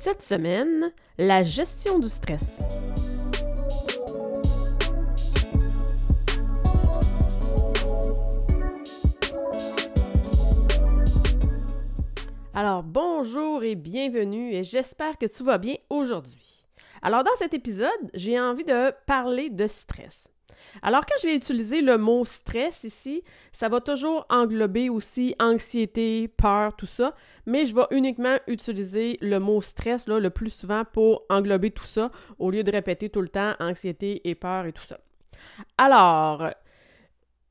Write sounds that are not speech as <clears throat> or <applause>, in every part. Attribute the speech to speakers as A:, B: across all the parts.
A: Cette semaine, la gestion du stress. Alors bonjour et bienvenue et j'espère que tu vas bien aujourd'hui. Alors dans cet épisode, j'ai envie de parler de stress. Alors, quand je vais utiliser le mot stress ici, ça va toujours englober aussi anxiété, peur, tout ça, mais je vais uniquement utiliser le mot stress là, le plus souvent pour englober tout ça au lieu de répéter tout le temps anxiété et peur et tout ça. Alors,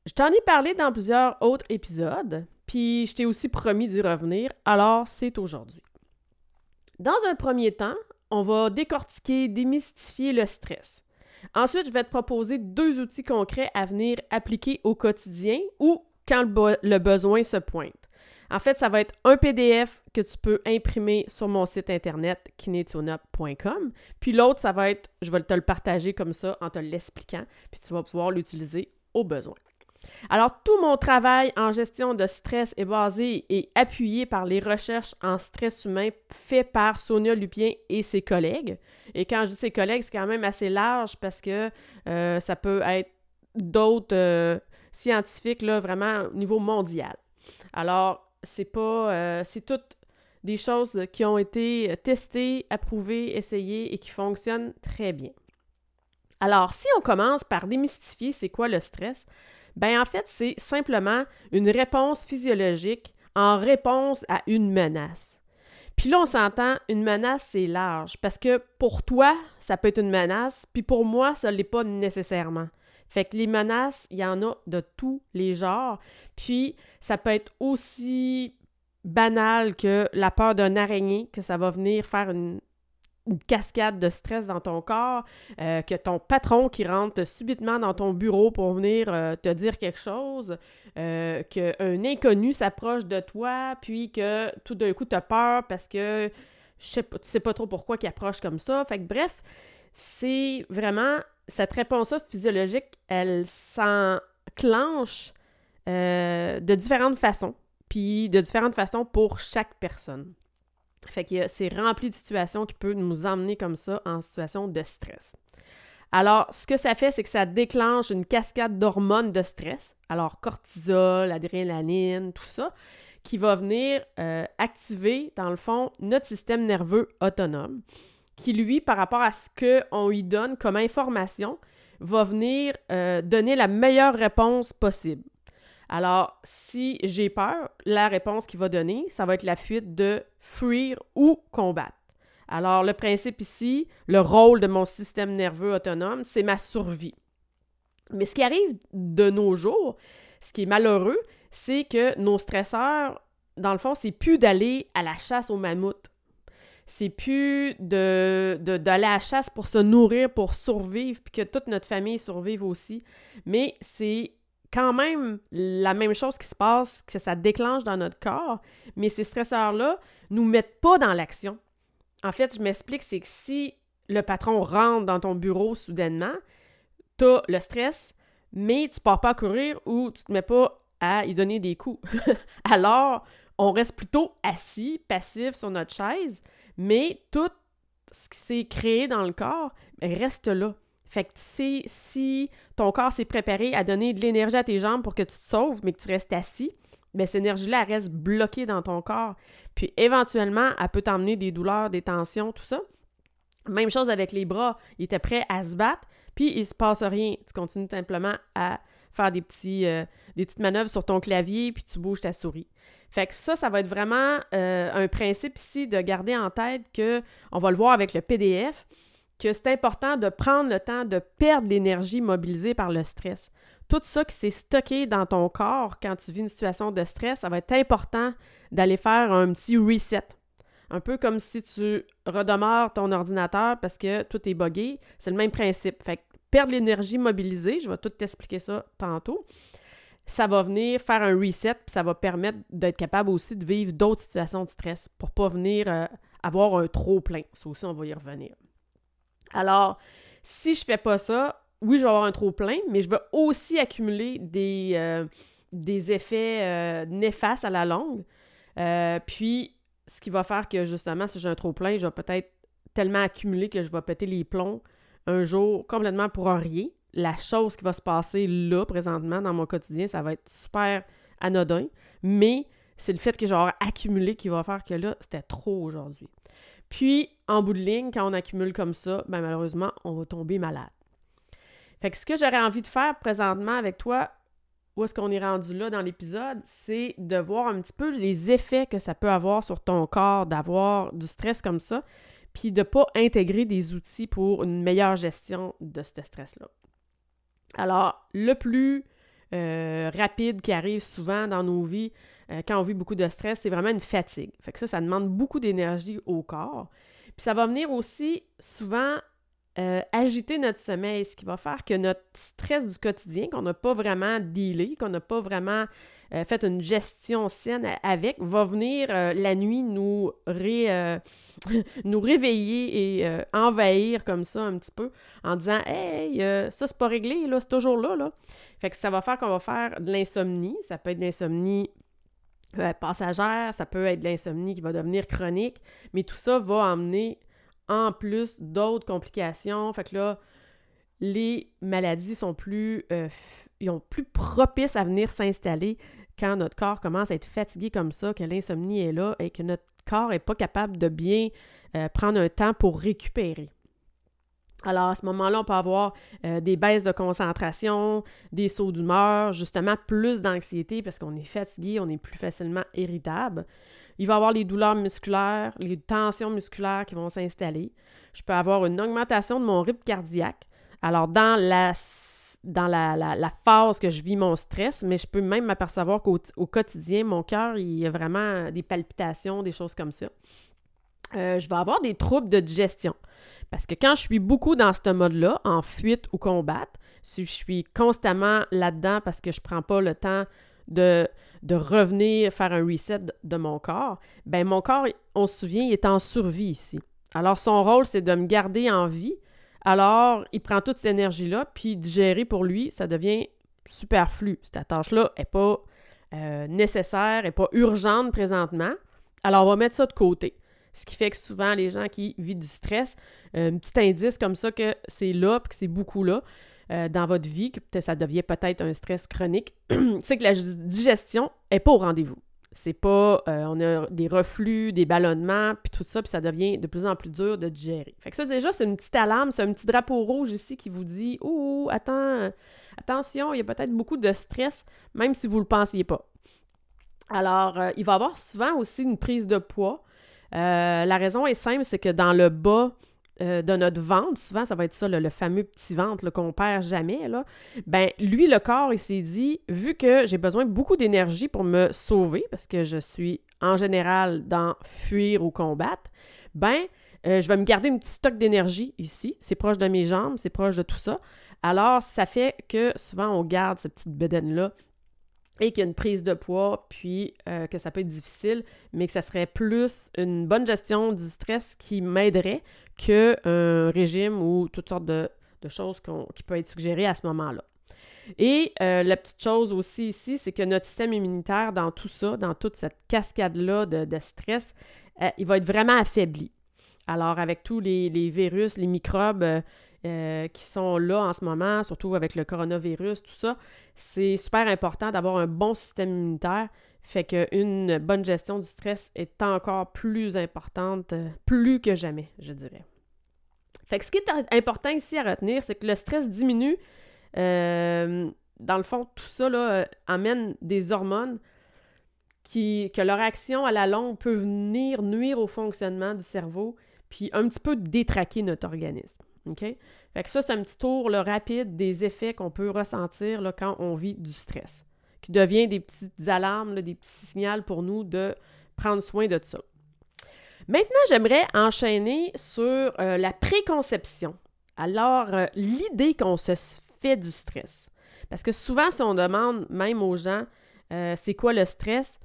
A: je t'en ai parlé dans plusieurs autres épisodes, puis je t'ai aussi promis d'y revenir, alors c'est aujourd'hui. Dans un premier temps, on va décortiquer, démystifier le stress. Ensuite, je vais te proposer deux outils concrets à venir appliquer au quotidien ou quand le, besoin se pointe. En fait, ça va être un PDF que tu peux imprimer sur mon site internet kinetionup.com. Puis l'autre, ça va être, je vais te le partager comme ça en te l'expliquant, puis tu vas pouvoir l'utiliser au besoin. Alors, tout mon travail en gestion de stress est basé et appuyé par les recherches en stress humain faites par Sonia Lupien et ses collègues. Et quand je dis ses collègues, c'est quand même assez large parce que euh, ça peut être d'autres euh, scientifiques, là, vraiment au niveau mondial. Alors, c'est pas... Euh, c'est toutes des choses qui ont été testées, approuvées, essayées et qui fonctionnent très bien. Alors, si on commence par démystifier c'est quoi le stress, ben en fait, c'est simplement une réponse physiologique en réponse à une menace. Puis là, on s'entend, une menace, c'est large, parce que pour toi, ça peut être une menace, puis pour moi, ça ne l'est pas nécessairement. Fait que les menaces, il y en a de tous les genres, puis ça peut être aussi banal que la peur d'un araignée, que ça va venir faire une, une cascade de stress dans ton corps, euh, que ton patron qui rentre subitement dans ton bureau pour venir euh, te dire quelque chose, euh, qu'un inconnu s'approche de toi, puis que tout d'un coup tu as peur parce que je sais pas, tu sais pas trop pourquoi qu'il approche comme ça. Fait que bref, c'est vraiment cette réponse-là physiologique, elle s'enclenche de différentes façons, puis de différentes façons pour chaque personne. Fait que c'est rempli de situations qui peuvent nous emmener comme ça en situation de stress. Alors, ce que ça fait, c'est que ça déclenche une cascade d'hormones de stress. Alors, cortisol, adrénaline, tout ça, qui va venir euh, activer, dans le fond, notre système nerveux autonome, qui, lui, par rapport à ce qu'on lui donne comme information, va venir euh, donner la meilleure réponse possible. Alors, si j'ai peur, la réponse qu'il va donner, ça va être la fuite de fuir ou combattre. Alors, le principe ici, le rôle de mon système nerveux autonome, c'est ma survie. Mais ce qui arrive de nos jours, ce qui est malheureux, c'est que nos stresseurs, dans le fond, c'est plus d'aller à la chasse aux mammouths. C'est plus d'aller à la chasse pour se nourrir, pour survivre, puis que toute notre famille survive aussi. Mais c'est quand même la même chose qui se passe, que ça déclenche dans notre corps, mais ces stresseurs-là nous mettent pas dans l'action. En fait, je m'explique, c'est que si le patron rentre dans ton bureau soudainement, tu as le stress, mais tu pars pas à courir ou tu te mets pas à y donner des coups. <laughs> Alors, on reste plutôt assis, passif sur notre chaise, mais tout ce qui s'est créé dans le corps reste là. Fait que si, si ton corps s'est préparé à donner de l'énergie à tes jambes pour que tu te sauves, mais que tu restes assis, bien, cette énergie-là, reste bloquée dans ton corps. Puis éventuellement, elle peut t'emmener des douleurs, des tensions, tout ça. Même chose avec les bras. Ils étaient prêts à se battre, puis il se passe rien. Tu continues simplement à faire des, petits, euh, des petites manœuvres sur ton clavier, puis tu bouges ta souris. Fait que ça, ça va être vraiment euh, un principe ici de garder en tête que, on va le voir avec le PDF, que c'est important de prendre le temps de perdre l'énergie mobilisée par le stress. tout ça qui s'est stocké dans ton corps quand tu vis une situation de stress, ça va être important d'aller faire un petit reset. Un peu comme si tu redémarres ton ordinateur parce que tout est buggé. C'est le même principe. Fait que perdre l'énergie mobilisée, je vais tout t'expliquer ça tantôt, ça va venir faire un reset, puis ça va permettre d'être capable aussi de vivre d'autres situations de stress pour pas venir euh, avoir un trop plein. Ça aussi, on va y revenir. Alors, si je fais pas ça, oui, je vais avoir un trop plein, mais je vais aussi accumuler des, euh, effets euh, néfastes à la longue. puis, ce qui va faire que justement, si j'ai un trop plein, je vais peut-être tellement accumuler que je vais péter les plombs un jour complètement pour rien. La chose qui va se passer là, présentement, dans mon quotidien, ça va être super anodin, mais c'est le fait que j'ai accumulé qui va faire que là, c'était trop aujourd'hui. Puis, en bout de ligne, quand on accumule comme ça, ben malheureusement, on va tomber malade. Fait que ce que j'aurais envie de faire présentement avec toi, où est-ce qu'on est rendu là dans l'épisode, c'est de voir un petit peu les effets que ça peut avoir sur ton corps d'avoir du stress comme ça, puis de ne pas intégrer des outils pour une meilleure gestion de ce stress-là. Alors, le plus euh, rapide qui arrive souvent dans nos vies euh, quand on vit beaucoup de stress, c'est vraiment une fatigue. Fait que ça, ça demande beaucoup d'énergie au corps. Puis ça va venir aussi souvent euh, agiter notre sommeil, ce qui va faire que notre stress du quotidien, qu'on n'a pas vraiment dealé, qu'on n'a pas vraiment euh, fait une gestion saine avec, va venir la nuit nous, <laughs> nous réveiller et envahir comme ça un petit peu en disant Hey, ça c'est pas réglé, là, c'est toujours là, là. Fait que ça va faire qu'on va faire de l'insomnie. Ça peut être de l'insomnie passagère, ça peut être de l'insomnie qui va devenir chronique, mais tout ça va emmener en plus d'autres complications. Fait que là, les maladies sont plus, euh, plus propices à venir s'installer quand notre corps commence à être fatigué comme ça, que l'insomnie est là et que notre corps n'est pas capable de bien euh, prendre un temps pour récupérer. Alors, à ce moment-là, on peut avoir euh, des baisses de concentration, des sauts d'humeur, justement plus d'anxiété parce qu'on est fatigué, on est plus facilement irritable. Il va y avoir les douleurs musculaires, les tensions musculaires qui vont s'installer. Je peux avoir une augmentation de mon rythme cardiaque. Alors, dans la, dans la, phase que je vis mon stress, mais je peux même m'apercevoir qu'au quotidien, mon cœur, il y a vraiment des palpitations, des choses comme ça. Euh, je vais avoir des troubles de digestion. Parce que quand je suis beaucoup dans ce mode-là, en fuite ou combattre, si je suis constamment là-dedans parce que je ne prends pas le temps de, revenir faire un reset de mon corps, ben mon corps, on se souvient, il est en survie ici. Alors son rôle, c'est de me garder en vie. Alors, il prend toute cette énergie-là, puis digérer pour lui, ça devient superflu. Cette tâche-là n'est pas euh, nécessaire, n'est pas urgente présentement. Alors, on va mettre ça de côté. Ce qui fait que souvent, les gens qui vivent du stress, euh, un petit indice comme ça que c'est là, puis que c'est beaucoup là, euh, dans votre vie, que ça devient peut-être un stress chronique, <clears throat> c'est que la digestion n'est pas au rendez-vous. C'est pas, euh, on a des reflux, des ballonnements, puis tout ça, puis ça devient de plus en plus dur de digérer. Fait que ça, déjà, c'est une petite alarme, c'est un petit drapeau rouge ici qui vous dit Oh, attends, attention, il y a peut-être beaucoup de stress, même si vous ne le pensiez pas. Alors, il va y avoir souvent aussi une prise de poids. La raison est simple, c'est que dans le bas euh, de notre ventre, souvent ça va être ça, le fameux petit ventre qu'on perd jamais, ben lui, le corps, il s'est dit, vu que j'ai besoin beaucoup d'énergie pour me sauver, parce que je suis en général dans fuir ou combattre, ben euh, je vais me garder un petit stock d'énergie ici, c'est proche de mes jambes, c'est proche de tout ça. Alors, ça fait que souvent on garde cette petite bedaine-là et qu'il y a une prise de poids, puis euh, que ça peut être difficile, mais que ça serait plus une bonne gestion du stress qui m'aiderait qu'un régime ou toutes sortes de, choses qui peuvent être suggérées à ce moment-là. Et euh, la petite chose aussi ici, c'est que notre système immunitaire, dans tout ça, dans toute cette cascade-là de, stress, euh, il va être vraiment affaibli. Alors, avec tous les, les virus, les microbes euh, qui sont là en ce moment, surtout avec le coronavirus, tout ça, c'est super important d'avoir un bon système immunitaire. Fait qu'une bonne gestion du stress est encore plus importante, euh, plus que jamais, je dirais. Fait que ce qui est important ici à retenir, c'est que le stress diminue. Euh, dans le fond, tout ça là, amène des hormones qui, que leur action à la longue peut venir nuire au fonctionnement du cerveau, puis un petit peu détraquer notre organisme. OK? Fait que ça, c'est un petit tour rapide des effets qu'on peut ressentir quand on vit du stress, qui devient des petites alarmes, des petits signaux pour nous de prendre soin de ça. Maintenant, j'aimerais enchaîner sur euh, la préconception. Alors, euh, l'idée qu'on se fait du stress. Parce que souvent, si on demande même aux gens euh, c'est quoi le stress,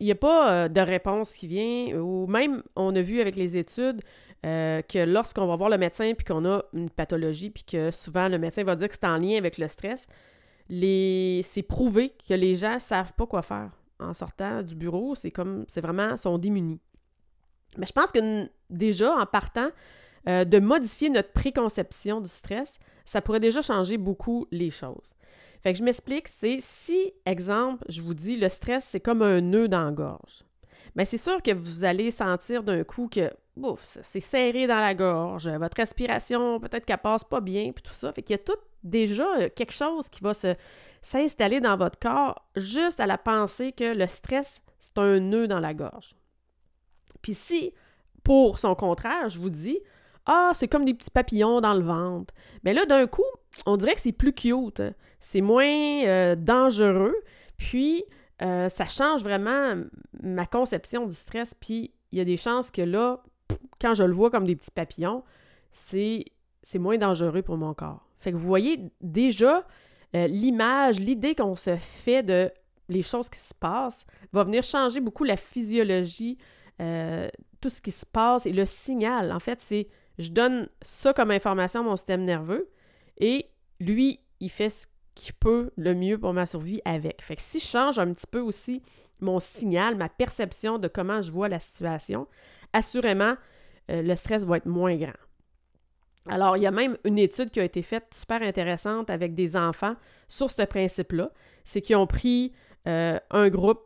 A: il n'y a pas de réponse qui vient, ou même on a vu avec les études que lorsqu'on va voir le médecin puis qu'on a une pathologie, puis que souvent le médecin va dire que c'est en lien avec le stress, c'est prouvé que les gens ne savent pas quoi faire en sortant du bureau. C'est comme, c'est vraiment, sont démunis. Mais je pense que déjà, en partant, euh, de modifier notre préconception du stress, ça pourrait déjà changer beaucoup les choses. Fait que je m'explique, c'est si, exemple, je vous dis, le stress, c'est comme un nœud dans la gorge. Mais c'est sûr que vous allez sentir d'un coup que, bouf, c'est serré dans la gorge, votre respiration, peut-être qu'elle passe pas bien, puis tout ça. Fait qu'il y a tout déjà euh, quelque chose qui va s'installer dans votre corps juste à la pensée que le stress, c'est un nœud dans la gorge. Puis si, pour son contraire, je vous dis, ah, c'est comme des petits papillons dans le ventre. Mais là, d'un coup, on dirait que c'est plus cute. C'est moins euh, dangereux. Puis, euh, ça change vraiment ma conception du stress. Puis, il y a des chances que là, quand je le vois comme des petits papillons, c'est moins dangereux pour mon corps. Fait que vous voyez déjà euh, l'image, l'idée qu'on se fait de les choses qui se passent va venir changer beaucoup la physiologie euh, tout ce qui se passe et le signal. En fait, c'est je donne ça comme information à mon système nerveux et lui, il fait ce qu'il peut le mieux pour ma survie avec. Fait que si je change un petit peu aussi mon signal, ma perception de comment je vois la situation, assurément, euh, le stress va être moins grand. Alors, il y a même une étude qui a été faite super intéressante avec des enfants sur ce principe-là. C'est qu'ils ont pris euh, un groupe,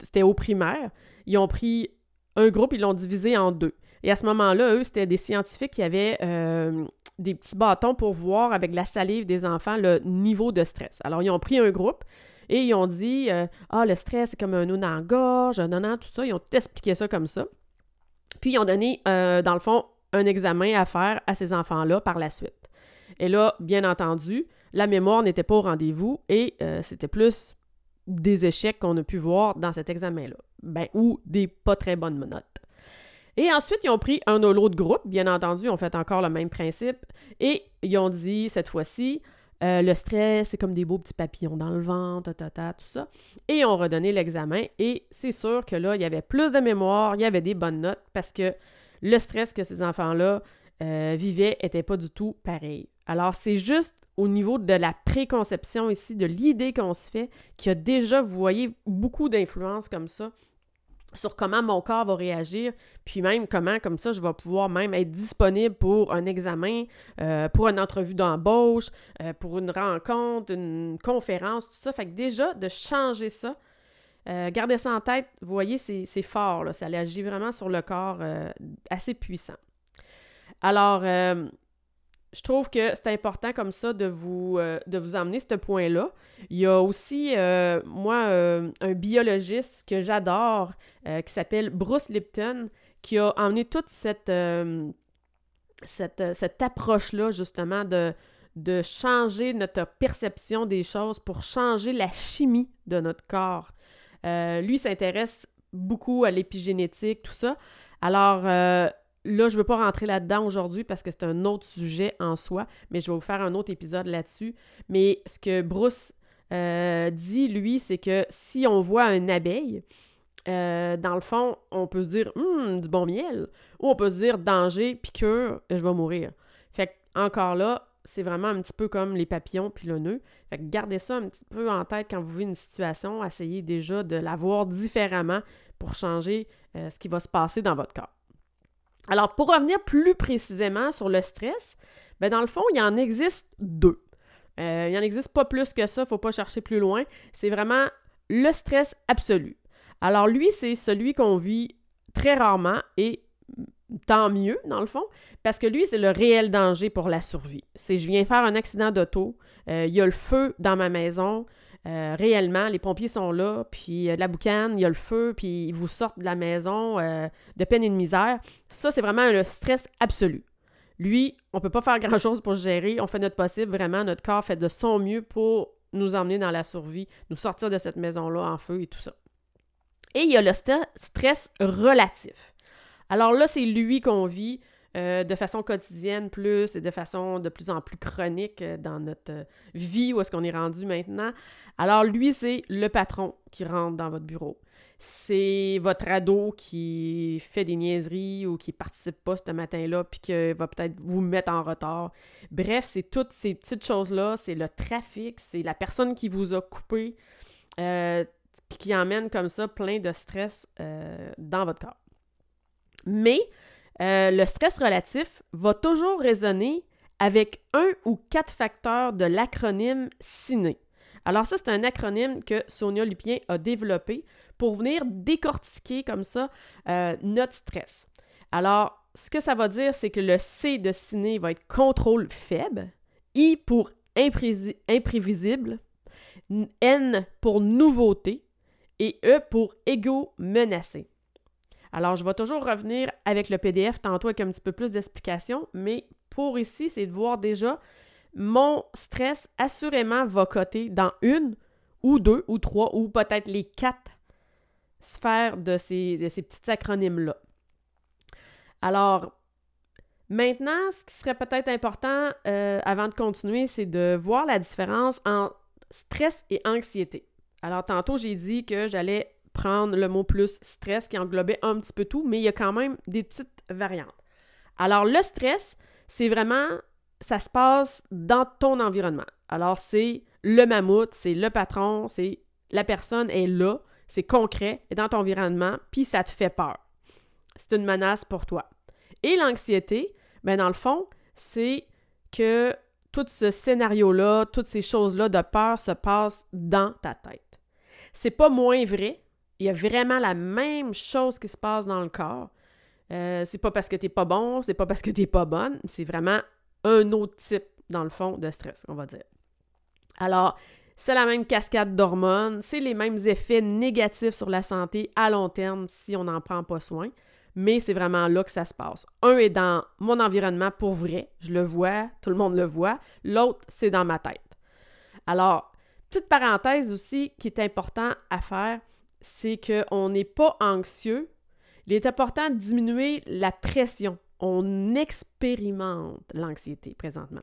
A: c'était au primaire, ils ont pris un groupe, ils l'ont divisé en deux. Et à ce moment-là, eux, c'était des scientifiques qui avaient euh, des petits bâtons pour voir avec la salive des enfants le niveau de stress. Alors, ils ont pris un groupe et ils ont dit Ah, le stress, c'est comme un nœud dans gorge, non, non, tout ça. Ils ont expliqué ça comme ça. Puis, ils ont donné, euh, dans le fond, un examen à faire à ces enfants-là par la suite. Et là, bien entendu, la mémoire n'était pas au rendez-vous et c'était plus des échecs qu'on a pu voir dans cet examen-là ben, ou des pas très bonnes notes. Et ensuite, ils ont pris un ou l'autre groupe, bien entendu, ont fait encore le même principe, et ils ont dit cette fois-ci, euh, le stress, c'est comme des beaux petits papillons dans le ventre, ta, tout ça. Et ils ont redonné l'examen, et c'est sûr que là, il y avait plus de mémoire, il y avait des bonnes notes, parce que le stress que ces enfants-là euh, vivaient n'était pas du tout pareil. Alors, c'est juste au niveau de la préconception ici, de l'idée qu'on se fait, qui a déjà, vous voyez, beaucoup d'influence comme ça sur comment mon corps va réagir, puis même comment, comme ça, je vais pouvoir même être disponible pour un examen, euh, pour une entrevue d'embauche, euh, pour une rencontre, une conférence, tout ça. Fait que déjà, de changer ça, euh, gardez ça en tête, vous voyez, c'est fort, ça agit vraiment sur le corps assez puissant. Alors, je trouve que c'est important comme ça de vous, euh, de vous emmener ce point-là. Il y a aussi, euh, moi, euh, un biologiste que j'adore qui s'appelle Bruce Lipton qui a emmené toute cette, cette, cette approche-là, justement, de, de changer notre perception des choses pour changer la chimie de notre corps. lui s'intéresse beaucoup à l'épigénétique, tout ça. Alors, Là, je ne veux pas rentrer là-dedans aujourd'hui parce que c'est un autre sujet en soi, mais je vais vous faire un autre épisode là-dessus. Mais ce que Bruce euh, dit, lui, c'est que si on voit un abeille, euh, dans le fond, on peut se dire hum, du bon miel, ou on peut se dire danger, piqûre, je vais mourir. Fait encore là, c'est vraiment un petit peu comme les papillons puis le nœud. Fait que gardez ça un petit peu en tête quand vous vivez une situation. Essayez déjà de la voir différemment pour changer euh, ce qui va se passer dans votre corps. Alors, pour revenir plus précisément sur le stress, ben dans le fond, il y en existe deux. Euh, il n'y en existe pas plus que ça, il ne faut pas chercher plus loin. C'est vraiment le stress absolu. Alors, lui, c'est celui qu'on vit très rarement et tant mieux, dans le fond, parce que lui, c'est le réel danger pour la survie. C'est je viens faire un accident d'auto, euh, il y a le feu dans ma maison, euh, réellement, les pompiers sont là, puis de la boucane, il y a le feu, puis ils vous sortent de la maison euh, de peine et de misère. Ça, c'est vraiment le stress absolu. Lui, on peut pas faire <laughs> grand-chose pour gérer. On fait notre possible, vraiment. Notre corps fait de son mieux pour nous emmener dans la survie, nous sortir de cette maison-là en feu et tout ça. Et il y a le stress relatif. Alors là, c'est lui qu'on vit euh, de façon quotidienne plus et de façon de plus en plus chronique euh, dans notre euh, vie, où est-ce qu'on est rendu maintenant. Alors lui, c'est le patron qui rentre dans votre bureau. C'est votre ado qui fait des niaiseries ou qui participe pas ce matin-là puis qui va peut-être vous mettre en retard. Bref, c'est toutes ces petites choses-là. C'est le trafic, c'est la personne qui vous a coupé puis qui emmène comme ça plein de stress dans votre corps. Mais euh, le stress relatif va toujours résonner avec un ou quatre facteurs de l'acronyme CINE. Alors ça, c'est un acronyme que Sonia Lupien a développé pour venir décortiquer comme ça euh, notre stress. Alors, ce que ça va dire, c'est que le C de CINE va être contrôle faible, I pour imprévisible, N pour nouveauté et E pour égo menacé. Alors, je vais toujours revenir avec le PDF tantôt avec un petit peu plus d'explications, mais pour ici, c'est de voir déjà mon stress assurément va coter dans une ou deux ou trois ou peut-être les quatre sphères de ces, de ces petits acronymes-là. Alors, maintenant, ce qui serait peut-être important euh, avant de continuer, c'est de voir la différence entre stress et anxiété. Alors, tantôt, j'ai dit que j'allais prendre le mot plus stress qui englobait un petit peu tout, mais il y a quand même des petites variantes. Alors, le stress, c'est vraiment, ça se passe dans ton environnement. Alors, c'est le mammouth, c'est le patron, c'est la personne est là, c'est concret, est dans ton environnement, puis ça te fait peur. C'est une menace pour toi. Et l'anxiété, ben dans le fond, c'est que tout ce scénario-là, toutes ces choses-là de peur se passent dans ta tête. C'est pas moins vrai, il y a vraiment la même chose qui se passe dans le corps. Euh, c'est pas parce que t'es pas bon, c'est pas parce que t'es pas bonne, c'est vraiment un autre type, dans le fond, de stress, on va dire. Alors, c'est la même cascade d'hormones, c'est les mêmes effets négatifs sur la santé à long terme si on n'en prend pas soin, mais c'est vraiment là que ça se passe. Un est dans mon environnement pour vrai, je le vois, tout le monde le voit, l'autre, c'est dans ma tête. Alors, petite parenthèse aussi qui est important à faire, c'est qu'on n'est pas anxieux. Il est important de diminuer la pression. On expérimente l'anxiété présentement.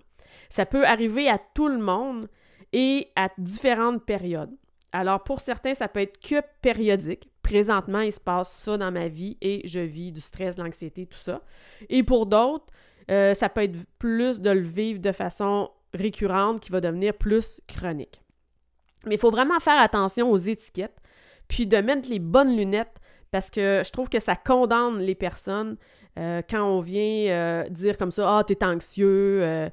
A: Ça peut arriver à tout le monde et à différentes périodes. Alors pour certains, ça peut être que périodique. Présentement, il se passe ça dans ma vie et je vis du stress, de l'anxiété, tout ça. Et pour d'autres, euh, ça peut être plus de le vivre de façon récurrente qui va devenir plus chronique. Mais il faut vraiment faire attention aux étiquettes puis de mettre les bonnes lunettes parce que je trouve que ça condamne les personnes euh, quand on vient euh, dire comme ça Ah, t'es anxieux, euh,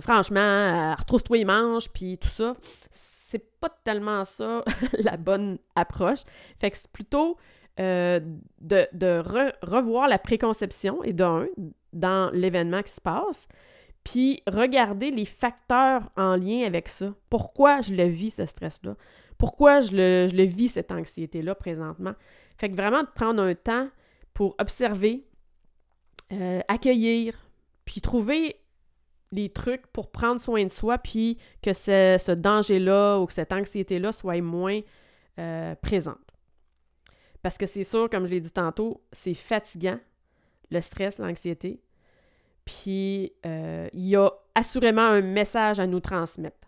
A: franchement, retrousse-toi les manches, puis tout ça. C'est pas tellement ça <laughs> la bonne approche. Fait que c'est plutôt de, revoir la préconception et d'un dans l'événement qui se passe, puis regarder les facteurs en lien avec ça. Pourquoi je le vis, ce stress-là? Pourquoi je le, vis, cette anxiété-là, présentement. Fait que vraiment de prendre un temps pour observer, euh, accueillir, puis trouver les trucs pour prendre soin de soi, puis que ce, danger-là ou que cette anxiété-là soit moins euh, présente. Parce que c'est sûr, comme je l'ai dit tantôt, c'est fatigant, le stress, l'anxiété. Puis euh, il y a assurément un message à nous transmettre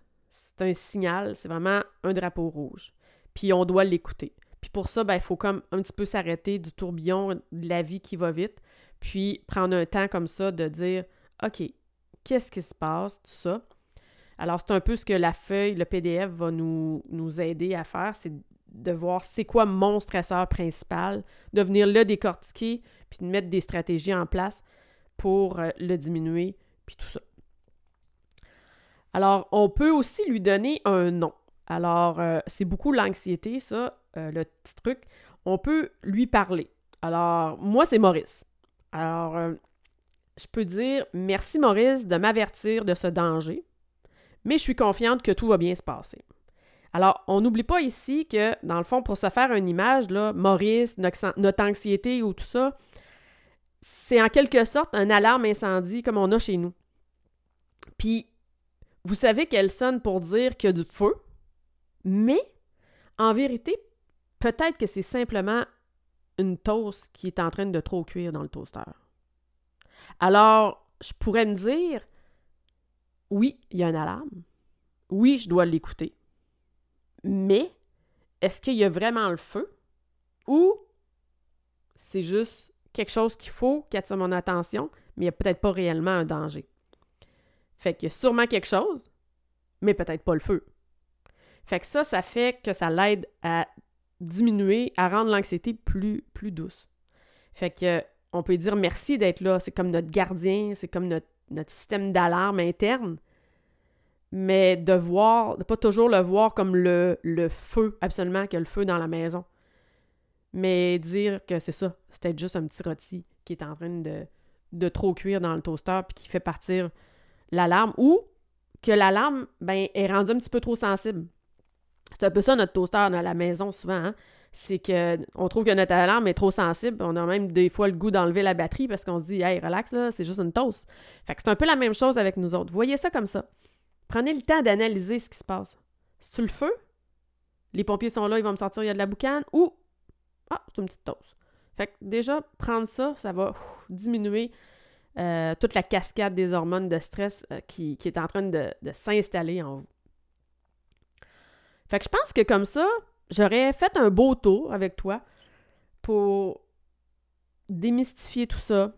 A: un signal, c'est vraiment un drapeau rouge. Puis on doit l'écouter. Puis pour ça, ben, il faut comme un petit peu s'arrêter du tourbillon de la vie qui va vite, puis prendre un temps comme ça de dire OK, qu'est-ce qui se passe, tout ça. Alors, c'est un peu ce que la feuille, le PDF va nous, nous aider à faire, c'est de voir c'est quoi mon stresseur principal, de venir le décortiquer, puis de mettre des stratégies en place pour euh, le diminuer, puis tout ça. Alors, on peut aussi lui donner un nom. Alors, euh, c'est beaucoup l'anxiété, ça, euh, le petit truc. On peut lui parler. Alors, moi, c'est Maurice. Alors, euh, je peux dire merci Maurice de m'avertir de ce danger, mais je suis confiante que tout va bien se passer. Alors, on n'oublie pas ici que, dans le fond, pour se faire une image, là, Maurice, notre, anxiété ou tout ça, c'est en quelque sorte un alarme incendie comme on a chez nous. Puis, vous savez qu'elle sonne pour dire qu'il y a du feu, mais en vérité, peut-être que c'est simplement une toast qui est en train de trop cuire dans le toaster. Alors, je pourrais me dire, oui, il y a une alarme. Oui, je dois l'écouter. Mais, est-ce qu'il y a vraiment le feu? Ou c'est juste quelque chose qu'il faut qui attire mon attention, mais il n'y a peut-être pas réellement un danger? Fait qu'il y a sûrement quelque chose, mais peut-être pas le feu. Fait que ça, ça fait que ça l'aide à diminuer, à rendre l'anxiété plus, plus douce. Fait que on peut dire merci d'être là. C'est comme notre gardien, c'est comme notre, système d'alarme interne. Mais de voir, de pas toujours le voir comme le, feu, absolument, a le feu dans la maison. Mais dire que c'est ça, c'est juste un petit rôti qui est en train de, de trop cuire dans le toaster puis qui fait partir l'alarme ou que l'alarme ben, est rendue un petit peu trop sensible. C'est un peu ça notre toaster dans la maison souvent. Hein. C'est qu'on trouve que notre alarme est trop sensible. On a même des fois le goût d'enlever la batterie parce qu'on se dit Hey, relax, là, c'est juste une toast. Fait que c'est un peu la même chose avec nous autres. Voyez ça comme ça. Prenez le temps d'analyser ce qui se passe. C'est-tu le feu? Les pompiers sont là, ils vont me sortir, il y a de la boucane. Ou Ah, c'est une petite toast. Fait que déjà, prendre ça, ça va diminuer euh, toute la cascade des hormones de stress euh, qui, est en train de, s'installer en vous. Fait que je pense que comme ça, j'aurais fait un beau tour avec toi pour démystifier tout ça,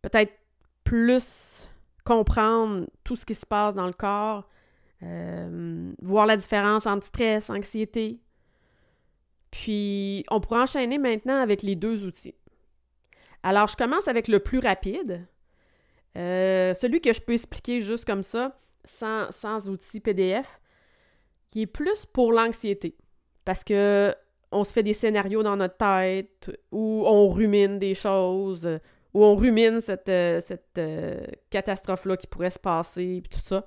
A: peut-être plus comprendre tout ce qui se passe dans le corps, euh, voir la différence entre stress, anxiété. Puis, on pourrait enchaîner maintenant avec les deux outils. Alors, je commence avec le plus rapide, euh, celui que je peux expliquer juste comme ça, sans, sans outils PDF, qui est plus pour l'anxiété. Parce que on se fait des scénarios dans notre tête, où on rumine des choses, où on rumine cette, euh, cette euh, catastrophe-là qui pourrait se passer, puis tout ça.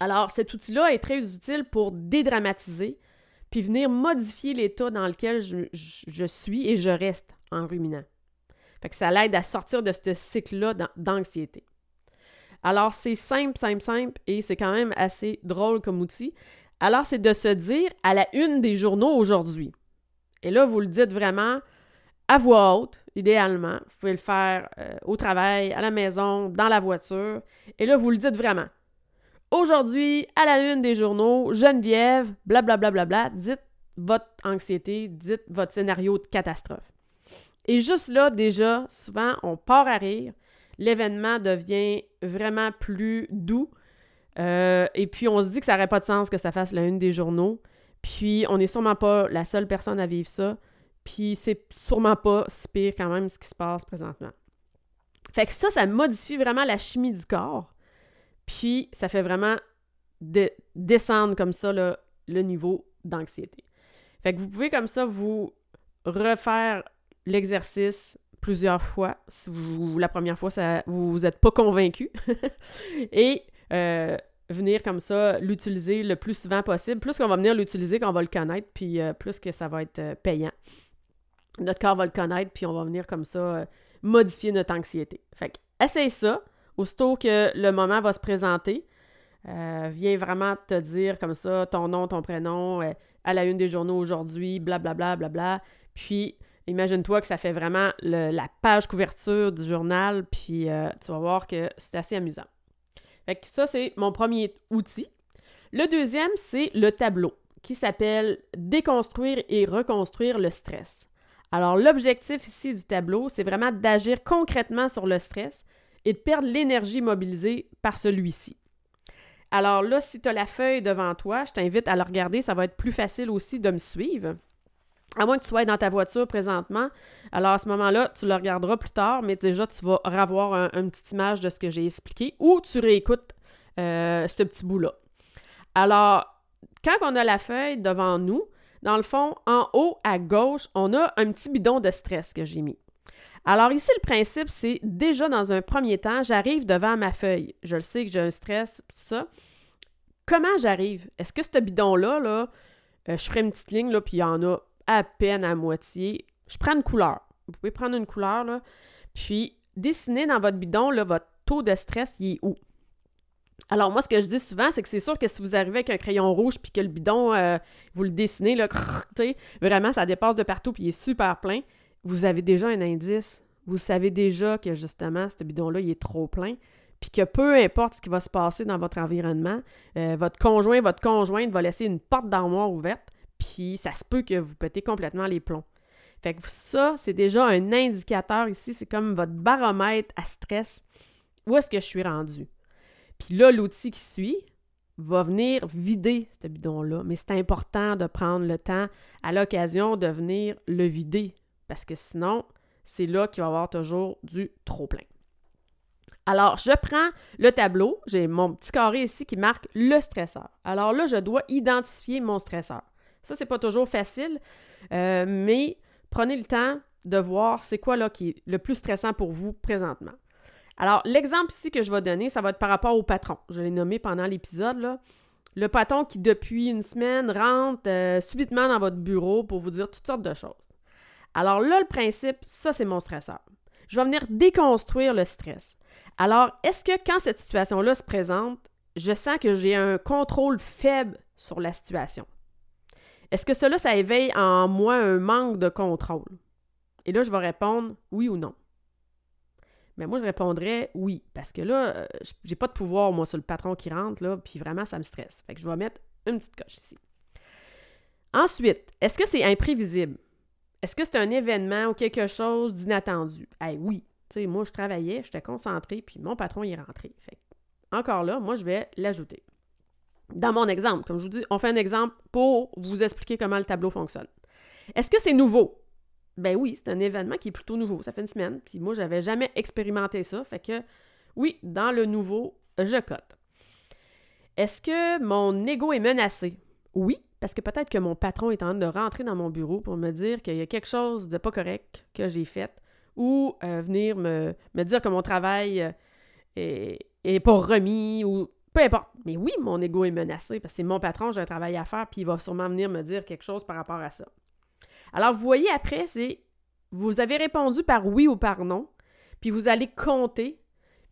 A: Alors, cet outil-là est très utile pour dédramatiser, puis venir modifier l'état dans lequel je, je suis et je reste en ruminant. Fait que ça l'aide à sortir de ce cycle-là d'anxiété. Alors, c'est simple, simple, simple et c'est quand même assez drôle comme outil. Alors, c'est de se dire à la une des journaux aujourd'hui. Et là, vous le dites vraiment à voix haute, idéalement. Vous pouvez le faire euh, au travail, à la maison, dans la voiture. Et là, vous le dites vraiment. Aujourd'hui, à la une des journaux, Geneviève, blablabla, bla, bla, bla, dites votre anxiété, dites votre scénario de catastrophe. Et juste là, déjà, souvent, on part à rire. L'événement devient vraiment plus doux. Euh, et puis, on se dit que ça n'aurait pas de sens que ça fasse la une des journaux. Puis, on n'est sûrement pas la seule personne à vivre ça. Puis, c'est sûrement pas si pire quand même ce qui se passe présentement. Fait que ça, ça modifie vraiment la chimie du corps. Puis, ça fait vraiment descendre comme ça le niveau d'anxiété. Fait que vous pouvez comme ça vous refaire l'exercice plusieurs fois si la première fois, ça, vous n'êtes pas convaincu. <laughs> et euh, venir comme ça l'utiliser le plus souvent possible. Plus qu'on va venir l'utiliser, qu'on va le connaître, puis euh, plus que ça va être euh, payant. Notre corps va le connaître, puis on va venir comme ça modifier notre anxiété. Fait que, essaye ça. Aussitôt que le moment va se présenter, viens vraiment te dire comme ça ton nom, ton prénom, à la une des journaux aujourd'hui, blablabla, blablabla. Puis Imagine-toi que ça fait vraiment la page couverture du journal, puis euh, tu vas voir que c'est assez amusant. Fait que ça, c'est mon premier outil. Le deuxième, c'est le tableau, qui s'appelle Déconstruire et reconstruire le stress. Alors, l'objectif ici du tableau, c'est vraiment d'agir concrètement sur le stress et de perdre l'énergie mobilisée par celui-ci. Alors là, si tu as la feuille devant toi, je t'invite à la regarder, ça va être plus facile aussi de me suivre. À moins que tu sois dans ta voiture présentement, alors à ce moment-là, tu le regarderas plus tard, mais déjà, tu vas revoir une petite image de ce que j'ai expliqué ou tu réécoutes euh, ce petit bout-là. Alors, quand on a la feuille devant nous, dans le fond, en haut à gauche, on a un petit bidon de stress que j'ai mis. Alors ici, le principe, c'est déjà dans un premier temps, j'arrive devant ma feuille. Je le sais que j'ai un stress, tout ça. Comment j'arrive? Est-ce que ce bidon-là, là, euh, je ferai une petite ligne, là, puis il y en a à peine à moitié. Je prends une couleur. Vous pouvez prendre une couleur, là, puis dessiner dans votre bidon, là, votre taux de stress, il est où? Alors, moi, ce que je dis souvent, c'est que c'est sûr que si vous arrivez avec un crayon rouge puis que le bidon, euh, vous le dessinez, là, <laughs> vraiment, ça dépasse de partout puis il est super plein, vous avez déjà un indice. Vous savez déjà que, justement, ce bidon-là, il est trop plein puis que peu importe ce qui va se passer dans votre environnement, euh, votre conjoint, votre conjointe va laisser une porte d'armoire ouverte, puis ça se peut que vous pétez complètement les plombs. Fait que ça, c'est déjà un indicateur ici, c'est comme votre baromètre à stress. Où est-ce que je suis rendu? Puis là, l'outil qui suit va venir vider ce bidon-là. Mais c'est important de prendre le temps à l'occasion de venir le vider. Parce que sinon, c'est là qu'il va y avoir toujours du trop plein. Alors, je prends le tableau, j'ai mon petit carré ici qui marque le stresseur. Alors là, je dois identifier mon stresseur. Ça, c'est pas toujours facile, euh, mais prenez le temps de voir c'est quoi là qui est le plus stressant pour vous présentement. Alors, l'exemple ici que je vais donner, ça va être par rapport au patron. Je l'ai nommé pendant l'épisode, Le patron qui, depuis une semaine, rentre euh, subitement dans votre bureau pour vous dire toutes sortes de choses. Alors là, le principe, ça, c'est mon stresseur. Je vais venir déconstruire le stress. Alors, est-ce que quand cette situation-là se présente, je sens que j'ai un contrôle faible sur la situation? Est-ce que cela, ça éveille en moi un manque de contrôle? Et là, je vais répondre oui ou non. Mais moi, je répondrais oui, parce que là, euh, j'ai pas de pouvoir, moi, sur le patron qui rentre, là, puis vraiment, ça me stresse. Fait que je vais mettre une petite coche ici. Ensuite, est-ce que c'est imprévisible? Est-ce que c'est un événement ou quelque chose d'inattendu? Eh oui. Tu sais, moi, je travaillais, j'étais concentrée, puis mon patron y est rentré. Fait encore là, moi, je vais l'ajouter. Dans mon exemple, comme je vous dis, on fait un exemple pour vous expliquer comment le tableau fonctionne. Est-ce que c'est nouveau? Ben oui, c'est un événement qui est plutôt nouveau. Ça fait une semaine. Puis moi, j'avais jamais expérimenté ça. Fait que oui, dans le nouveau, je cote. Est-ce que mon ego est menacé? Oui, parce que peut-être que mon patron est en train de rentrer dans mon bureau pour me dire qu'il y a quelque chose de pas correct que j'ai fait ou euh, venir me, dire que mon travail euh, est, est, pas remis ou peu importe. Mais oui, mon ego est menacé parce que c'est mon patron, j'ai un travail à faire, puis il va sûrement venir me dire quelque chose par rapport à ça. Alors, vous voyez après, c'est vous avez répondu par oui ou par non, puis vous allez compter.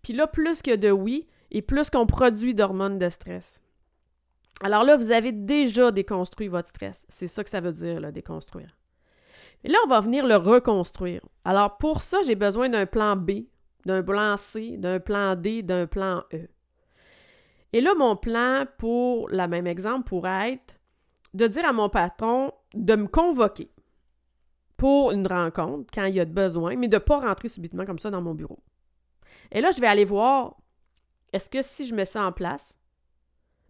A: Puis là, plus que de oui, et plus qu'on produit d'hormones de stress. Alors là, vous avez déjà déconstruit votre stress. C'est ça que ça veut dire, là, déconstruire. Et là, on va venir le reconstruire. Alors pour ça, j'ai besoin d'un plan B, d'un plan C, d'un plan D, d'un plan E. Et là, mon plan pour le même exemple pourrait être de dire à mon patron de me convoquer pour une rencontre quand il y a besoin, mais de ne pas rentrer subitement comme ça dans mon bureau. Et là, je vais aller voir, est-ce que si je mets ça en place,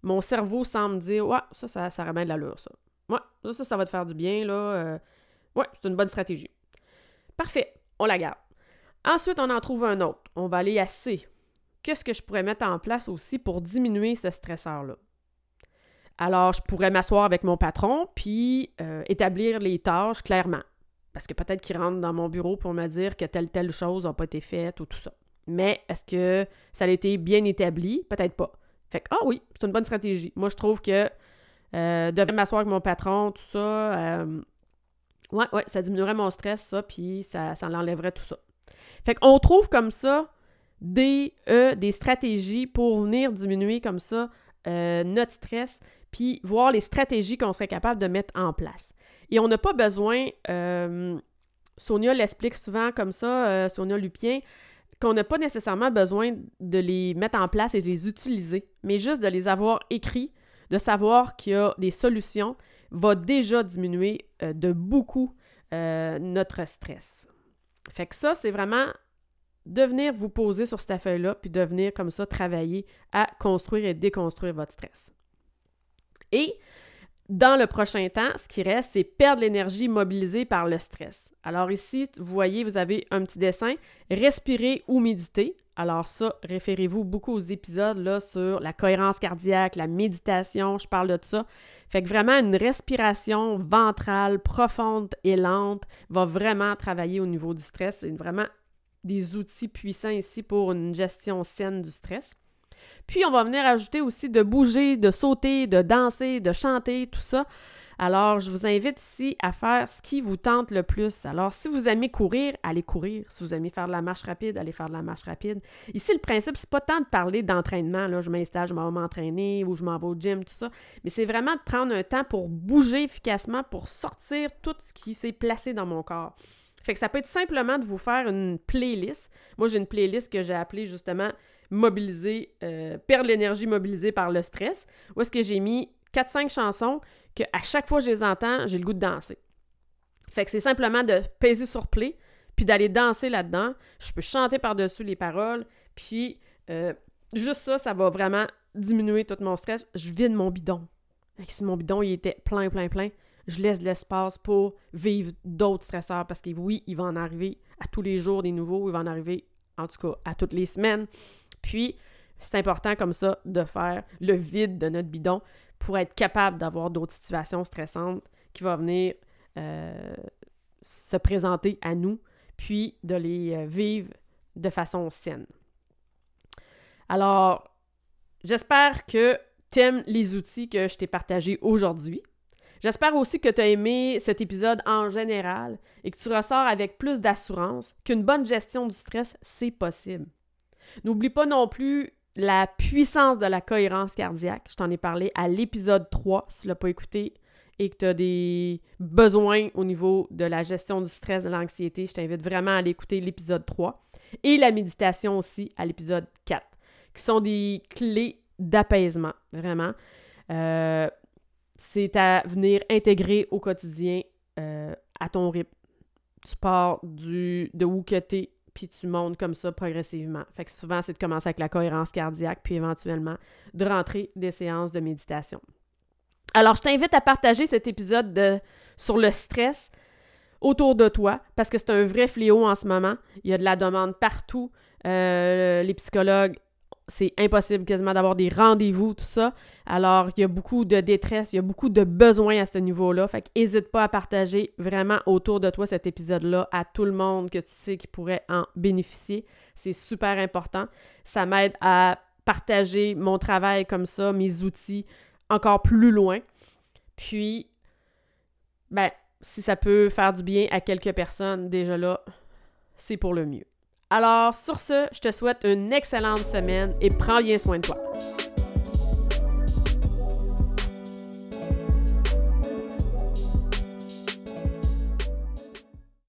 A: mon cerveau semble dire, ouais, ça, ça, ça ramène de l'allure, ça. Ouais, ça, ça, va te faire du bien, là. Euh, ouais, c'est une bonne stratégie. Parfait, on la garde. Ensuite, on en trouve un autre. On va aller à C. Qu'est-ce que je pourrais mettre en place aussi pour diminuer ce stresseur-là? Alors, je pourrais m'asseoir avec mon patron puis euh, établir les tâches clairement. Parce que peut-être qu'il rentre dans mon bureau pour me dire que telle telle chose n'a pas été faite ou tout ça. Mais est-ce que ça a été bien établi? Peut-être pas. Fait que, ah oui, c'est une bonne stratégie. Moi, je trouve que euh, de m'asseoir avec mon patron, tout ça, euh, ouais, ouais, ça diminuerait mon stress, ça, puis ça, ça l'enlèverait tout ça. Fait qu'on trouve comme ça des, euh, des stratégies pour venir diminuer comme ça euh, notre stress, puis voir les stratégies qu'on serait capable de mettre en place. Et on n'a pas besoin, euh, Sonia l'explique souvent comme ça, euh, Sonia Lupien, qu'on n'a pas nécessairement besoin de les mettre en place et de les utiliser, mais juste de les avoir écrits, de savoir qu'il y a des solutions, va déjà diminuer de beaucoup notre stress. Fait que ça, c'est vraiment de venir vous poser sur cette feuille-là, puis de venir comme ça travailler à construire et déconstruire votre stress. Et dans le prochain temps, ce qui reste, c'est perdre l'énergie mobilisée par le stress. Alors ici, vous voyez, vous avez un petit dessin, respirer ou méditer. Alors ça, référez-vous beaucoup aux épisodes là, sur la cohérence cardiaque, la méditation, je parle de ça. Fait que vraiment, une respiration ventrale profonde et lente va vraiment travailler au niveau du stress. C'est vraiment des outils puissants ici pour une gestion saine du stress. Puis, on va venir ajouter aussi de bouger, de sauter, de danser, de chanter, tout ça. Alors, je vous invite ici à faire ce qui vous tente le plus. Alors, si vous aimez courir, allez courir. Si vous aimez faire de la marche rapide, allez faire de la marche rapide. Ici, le principe, c'est pas tant de parler d'entraînement, là, je m'installe, je m'en vais m'entraîner ou je m'en vais au gym, tout ça, mais c'est vraiment de prendre un temps pour bouger efficacement, pour sortir tout ce qui s'est placé dans mon corps. Fait que ça peut être simplement de vous faire une playlist. Moi, j'ai une playlist que j'ai appelée justement mobiliser, euh, perdre l'énergie mobilisée par le stress, où est-ce que j'ai mis 4-5 chansons que à chaque fois que je les entends, j'ai le goût de danser. Fait que c'est simplement de peser sur play, puis d'aller danser là-dedans. Je peux chanter par-dessus les paroles, puis euh, juste ça, ça va vraiment diminuer tout mon stress. Je vide mon bidon. si mon bidon il était plein, plein, plein, je laisse de l'espace pour vivre d'autres stresseurs parce que oui, il va en arriver à tous les jours des nouveaux, il va en arriver en tout cas à toutes les semaines. Puis, c'est important comme ça de faire le vide de notre bidon pour être capable d'avoir d'autres situations stressantes qui vont venir euh, se présenter à nous, puis de les euh, vivre de façon saine. Alors, j'espère que tu aimes les outils que je t'ai partagés aujourd'hui. J'espère aussi que tu as aimé cet épisode en général et que tu ressors avec plus d'assurance qu'une bonne gestion du stress, c'est possible. N'oublie pas non plus la puissance de la cohérence cardiaque. Je t'en ai parlé à l'épisode 3, si tu ne l'as pas écouté et que tu as des besoins au niveau de la gestion du stress, de l'anxiété, je t'invite vraiment à aller écouter l'épisode 3. Et la méditation aussi à l'épisode 4, qui sont des clés d'apaisement, vraiment. Euh, c'est à venir intégrer au quotidien euh, à ton rythme. Tu pars du, de où que es, puis tu montes comme ça progressivement. Fait que souvent, c'est de commencer avec la cohérence cardiaque, puis éventuellement de rentrer des séances de méditation. Alors, je t'invite à partager cet épisode de, sur le stress autour de toi, parce que c'est un vrai fléau en ce moment. Il y a de la demande partout. Euh, les psychologues c'est impossible quasiment d'avoir des rendez-vous, tout ça. Alors, il y a beaucoup de détresse, il y a beaucoup de besoins à ce niveau-là. Fait qu'hésite pas à partager vraiment autour de toi cet épisode-là à tout le monde que tu sais qui pourrait en bénéficier. C'est super important. Ça m'aide à partager mon travail comme ça, mes outils encore plus loin. Puis, ben, si ça peut faire du bien à quelques personnes, déjà là, c'est pour le mieux. Alors, sur ce, je te souhaite une excellente semaine et prends bien soin de toi.